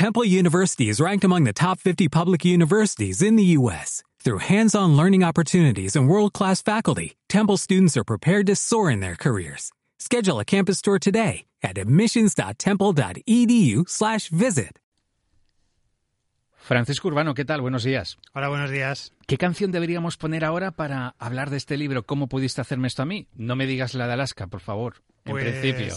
Temple University is ranked among the top 50 public universities in the U.S. Through hands-on learning opportunities and world-class faculty, Temple students are prepared to soar in their careers. Schedule a campus tour today at admissions.temple.edu/visit. Francisco Urbano, ¿qué tal? Buenos días. Hola, buenos días. ¿Qué canción deberíamos poner ahora para hablar de este libro? ¿Cómo pudiste hacerme esto a mí? No me digas la de Alaska, por favor. En Pues, principio.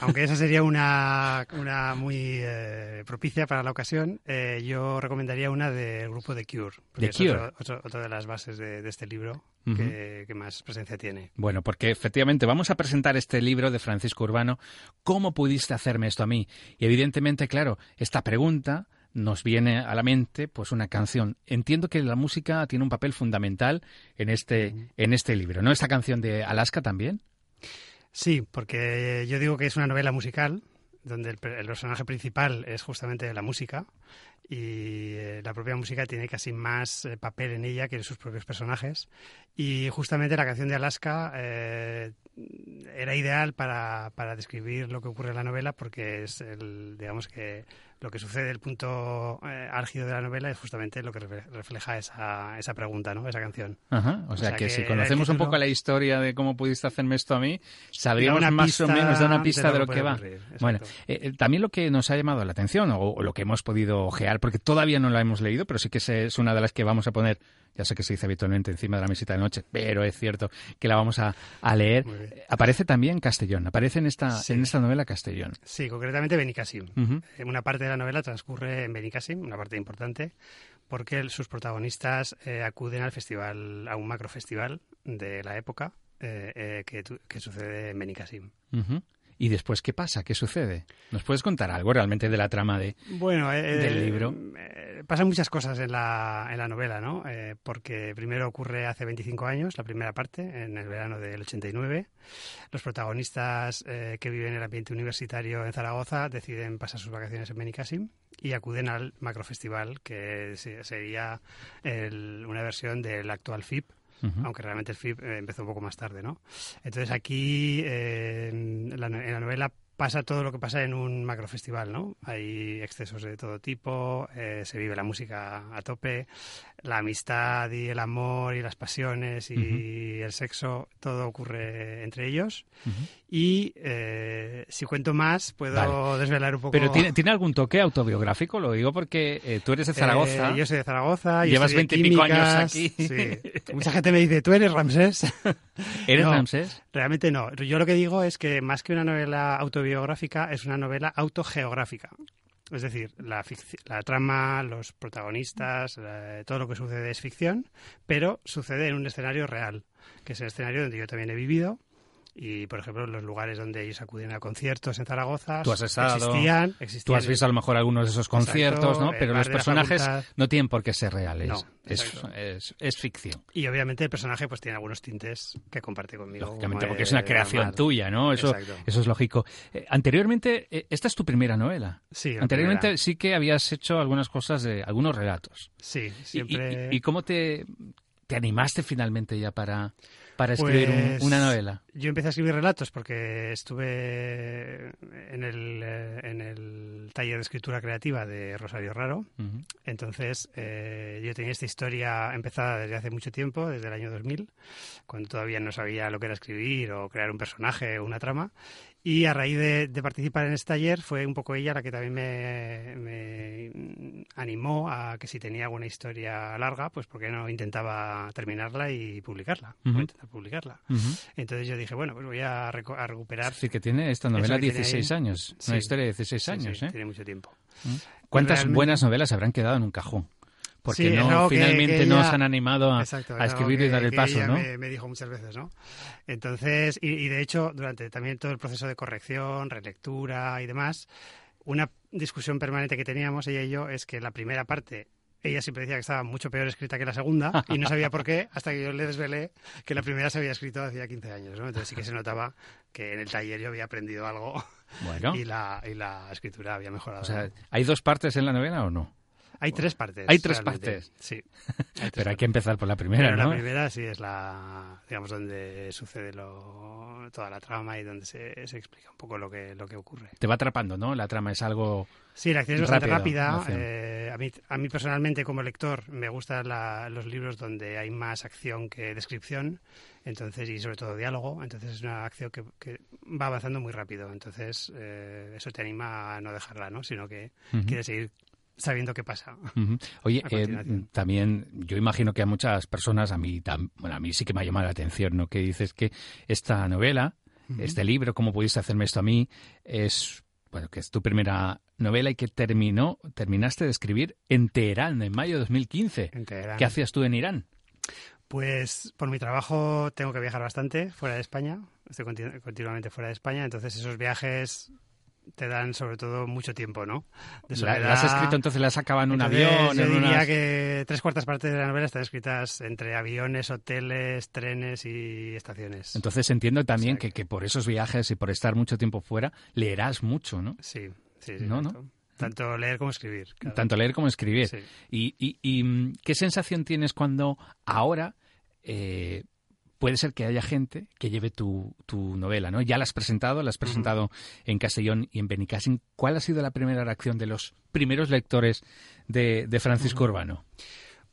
Aunque esa sería una, una muy eh, propicia para la ocasión, eh, yo recomendaría una del grupo The Cure. porque The es Cure. Otro, otro- otra de las bases de, de este libro que más presencia tiene. Bueno, porque efectivamente vamos a presentar este libro de Francisco Urbano, ¿Cómo pudiste hacerme esto a mí? Y evidentemente, claro, esta pregunta nos viene a la mente pues una canción. Entiendo que la música tiene un papel fundamental en este, en este libro, ¿no? Esta canción de Alaska también. Sí, porque yo digo que es una novela musical donde el, el personaje principal es justamente la música y eh, la propia música tiene casi más eh, papel en ella que en sus propios personajes y justamente la canción de Alaska eh, era ideal para, para describir lo que ocurre en la novela porque es el digamos que lo que sucede el punto eh, álgido de la novela es justamente lo que refle- refleja esa, esa pregunta, ¿no? Esa canción. Ajá, o, O sea, sea que, que si conocemos un poco la historia de cómo pudiste hacerme esto a mí, sabríamos más o menos, da una de pista de lo lo que va. ocurrir. Bueno, eh, eh, también lo que nos ha llamado la atención, o, o lo que hemos podido ojear, porque todavía no la hemos leído, pero sí que es una de las que vamos a poner, ya sé que se dice habitualmente encima de la mesita de noche, pero es cierto que la vamos a, a leer. Aparece también Castellón, aparece en esta, Sí. en esta novela Castellón. Sí, concretamente Benicassim. Eh, Una parte de la novela transcurre en Benicassim, una parte importante, porque sus protagonistas eh, acuden al festival, a un macrofestival de la época eh, eh, que, sucede en Benicassim. Ujú. ¿Y después qué pasa? ¿Qué sucede? ¿Nos puedes contar algo realmente de la trama de...? Bueno, eh, Del libro. eh, pasan muchas cosas en la, en la novela, ¿no? Eh, porque primero ocurre hace 25 años, la primera parte, en el verano del 89. Los protagonistas eh, que viven el ambiente universitario en Zaragoza deciden pasar sus vacaciones en Benicassim y acuden al macrofestival, que se- sería el- una versión del actual FIP, Aunque realmente el FIP eh, empezó un poco más tarde, ¿no? Entonces aquí eh, en, la, en la novela pasa todo lo que pasa en un macrofestival, ¿no? Hay excesos de todo tipo, eh, se vive la música a tope, la amistad y el amor y las pasiones y el sexo, todo ocurre entre ellos. Ujú. Y eh, si cuento más, puedo desvelar un poco... Pero ¿tiene, ¿tiene algún toque autobiográfico? Lo digo porque eh, tú eres de Zaragoza. Eh, yo soy de Zaragoza. Llevas estudié 20 y pico años aquí. sí. Mucha gente me dice, ¿tú eres Ramsés? ¿Eres no. Ramsés? Realmente no. Yo lo que digo es que más que una novela autobiográfica, es una novela autogeográfica. Es decir, la, la trama, los protagonistas, todo lo que sucede es ficción, pero sucede en un escenario real, que es el escenario donde yo también he vivido. Y, por ejemplo, los lugares donde ellos acuden a conciertos en Zaragoza Tú has estado, existían, Tú existían has visto a lo mejor algunos de esos conciertos, ¿no? Pero los personajes facultad. no tienen por qué ser reales. No, es, es, es ficción. Y obviamente el personaje pues tiene algunos tintes que comparte conmigo. Lógicamente, porque es una creación tuya, ¿no? Eso, Exacto. eso es lógico. Eh, anteriormente, eh, esta es tu primera novela. Sí, Anteriormente primera. sí que habías hecho algunas cosas de algunos relatos. Sí, siempre. Y, y cómo te, te animaste finalmente ya para, para escribir un- Pues, una novela? Yo empecé a escribir relatos porque estuve en el, eh, en el taller de escritura creativa de Rosario Raro. Ujú. Entonces, eh, yo tenía esta historia empezada desde hace mucho tiempo, desde el año 2000, cuando todavía no sabía lo que era escribir o crear un personaje o una trama. Y a raíz de, de participar en este taller fue un poco ella la que también me, me animó a que si tenía alguna historia larga, pues porque no intentaba terminarla y publicarla, Ujú. o intentar publicarla. Ujú. Entonces yo dije, bueno, pues voy a, reco- a recuperar. Es decir, que tiene esta novela que tiene 16 ahí. años. Sí. Una historia de 16 Sí, años, sí, ¿eh? Tiene mucho tiempo. ¿Cuántas realmente- buenas novelas habrán quedado en un cajón? Porque Sí, no, que- finalmente que no ella- se han animado a, Exacto, a escribir y que- dar el paso, ella ¿no? Me, me dijo muchas veces, ¿no? Entonces, y, y de hecho, durante también todo el proceso de corrección, relectura y demás, una discusión permanente que teníamos ella y yo es que la primera parte ella siempre decía que estaba mucho peor escrita que la segunda y no sabía por qué hasta que yo le desvelé que la primera se había escrito hacía 15 años, ¿no? Entonces sí que se notaba que en el taller yo había aprendido algo Bueno, y, la, y la escritura había mejorado. o sea, ¿hay dos partes en la novela o no? Hay tres partes. Hay tres partes. Sí. Pero hay que empezar por la primera, ¿no? La primera sí es la, digamos, donde sucede lo, toda la trama y donde se, se, explica un poco lo que, lo que ocurre. Te va atrapando, ¿no? La trama es algo. Sí, la acción es bastante rápida. Eh, a, mí, a mí personalmente, como lector, me gustan los libros donde hay más acción que descripción entonces y sobre todo diálogo entonces es una acción que, que va avanzando muy rápido entonces eh, eso te anima a no dejarla no sino que quieres seguir sabiendo qué pasa. Oye, eh, también yo imagino que a muchas personas, a mí, bueno, a mí sí que me ha llamado la atención, ¿no? Que dices que esta novela, este libro, ¿Cómo pudiste hacerme esto a mí? es, bueno, que es tu primera novela y que terminó, terminaste de escribir en Teherán en mayo de 2015. En Teherán. ¿Qué hacías tú en Irán? Pues por mi trabajo tengo que viajar bastante fuera de España, estoy continuamente fuera de España, entonces esos viajes te dan sobre todo mucho tiempo, ¿no? ¿La, has escrito entonces, las acabado en un avión? Yo diría que tres cuartas partes de la novela están escritas entre aviones, hoteles, trenes y estaciones. Entonces entiendo también que, que, por esos viajes y por estar mucho tiempo fuera, leerás mucho, ¿no? Sí, sí, sí. ¿No, Tanto leer como escribir. Tanto leer como escribir. Y, y, y, mm, qué sensación tienes cuando ahora... Eh, puede ser que haya gente que lleve tu, tu novela, ¿no? Ya la has presentado, la has presentado en Castellón y en Benicassin. ¿Cuál ha sido la primera reacción de los primeros lectores de, de Francisco Urbano?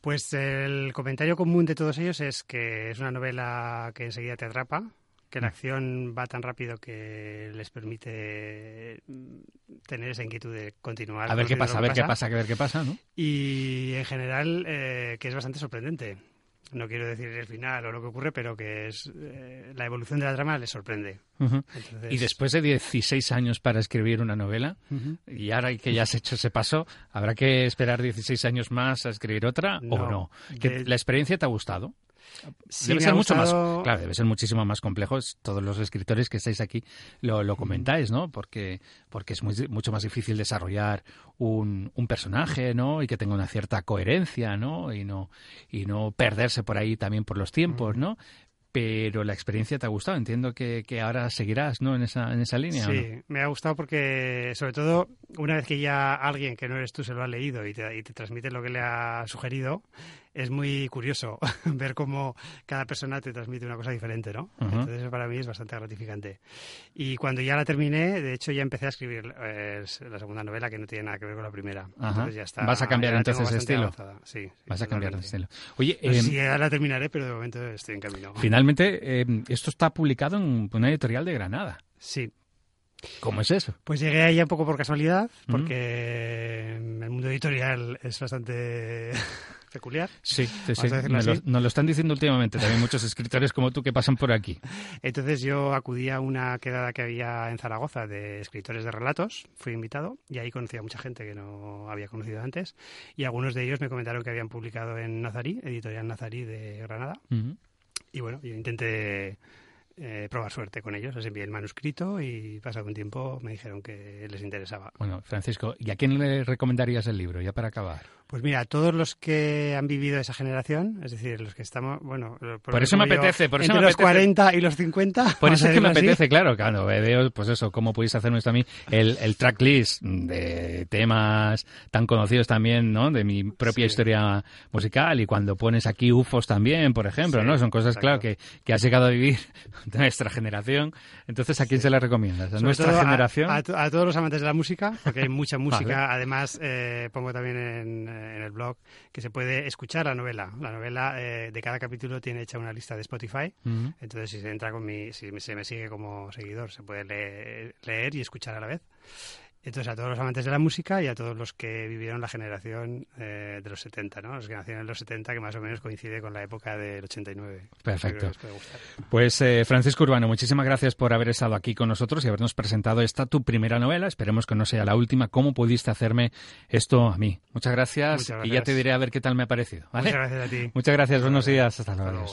Pues el comentario común de todos ellos es que es una novela que enseguida te atrapa, que la mm. acción va tan rápido que les permite tener esa inquietud de continuar. A ver qué pasa, a ver qué pasa, a ver qué pasa, ¿no? Y en general eh, que es bastante sorprendente no quiero decir el final o lo que ocurre, pero que es eh, la evolución de la trama le sorprende. Y después de 16 años para escribir una novela, y ahora que ya has hecho ese paso, ¿habrá que esperar 16 años más a escribir otra o no? ¿La experiencia te ha gustado? Debe ser mucho más, claro, debe ser muchísimo más complejo. Todos los escritores que estáis aquí lo, comentáis, ¿no? Porque, porque es mucho más difícil desarrollar un, un, personaje, ¿no? Y que tenga una cierta coherencia, ¿no? Y no, y no perderse por ahí también por los tiempos, ¿no? pero la experiencia te ha gustado. Entiendo que, que ahora seguirás ¿no? en, esa, en esa línea. Sí, me ha gustado porque, sobre todo, una vez que ya alguien que no eres tú se lo ha leído y te, y te transmite lo que le ha sugerido, es muy curioso ver cómo cada persona te transmite una cosa diferente, ¿no? Entonces eso para mí es bastante gratificante. Y cuando ya la terminé, de hecho ya empecé a escribir eh, la segunda novela que no tiene nada que ver con la primera. Entonces ya está. ¿Vas a cambiar entonces el estilo? Sí, Vas a cambiar el estilo. Oye, eh, sí, ya la terminaré, pero de momento estoy en camino. Finalmente, eh, esto está publicado en una editorial de Granada. Sí, ¿Cómo es eso? Pues llegué ahí un poco por casualidad, porque el mundo editorial es bastante peculiar. Sí, sí, sí. Nos lo, están diciendo últimamente también muchos escritores como tú que pasan por aquí. Entonces yo acudí a una quedada que había en Zaragoza de escritores de relatos, fui invitado y ahí conocí a mucha gente que no había conocido antes y algunos de ellos me comentaron que habían publicado en Nazarí, editorial Nazarí de Granada. Y bueno, yo intenté eh, probar suerte con ellos. Les envié el manuscrito y pasado un tiempo me dijeron que les interesaba. Bueno, Francisco, ¿y a quién le recomendarías el libro, ya para acabar? Pues mira, todos los que han vivido esa generación, es decir, los que estamos, bueno, por, eso me apetece, por eso entre los 40 y los 50. Por eso es que me apetece, claro, claro, veo, pues eso, cómo podéis hacerme esto a mí, el, el tracklist de temas tan conocidos también, ¿no? De mi propia historia musical y cuando pones aquí UFOs también, por ejemplo, ¿no? Son cosas, claro, que, que has llegado a vivir de nuestra generación. Entonces, ¿a quién se la recomiendas? ¿A nuestra generación? A, todos los amantes de la música, porque hay mucha música. Además, eh, pongo también en en el blog que se puede escuchar la novela. La novela eh, de cada capítulo tiene hecha una lista de Spotify. Entonces, si se entra con mi, si se me sigue como seguidor, se puede leer y escuchar a la vez. Entonces, a todos los amantes de la música y a todos los que vivieron la generación eh, de los 70, ¿no? Los que nacieron en los 70, que más o menos coincide con la época del 89. Perfecto. Pues, eh, Francisco Urbano, muchísimas gracias por haber estado aquí con nosotros y habernos presentado esta tu primera novela. Esperemos que no sea la última. ¿Cómo pudiste hacerme esto a mí? Muchas gracias, y ya te diré a ver qué tal me ha parecido. Muchas gracias a ti. Muchas gracias. Buenos días. Hasta luego.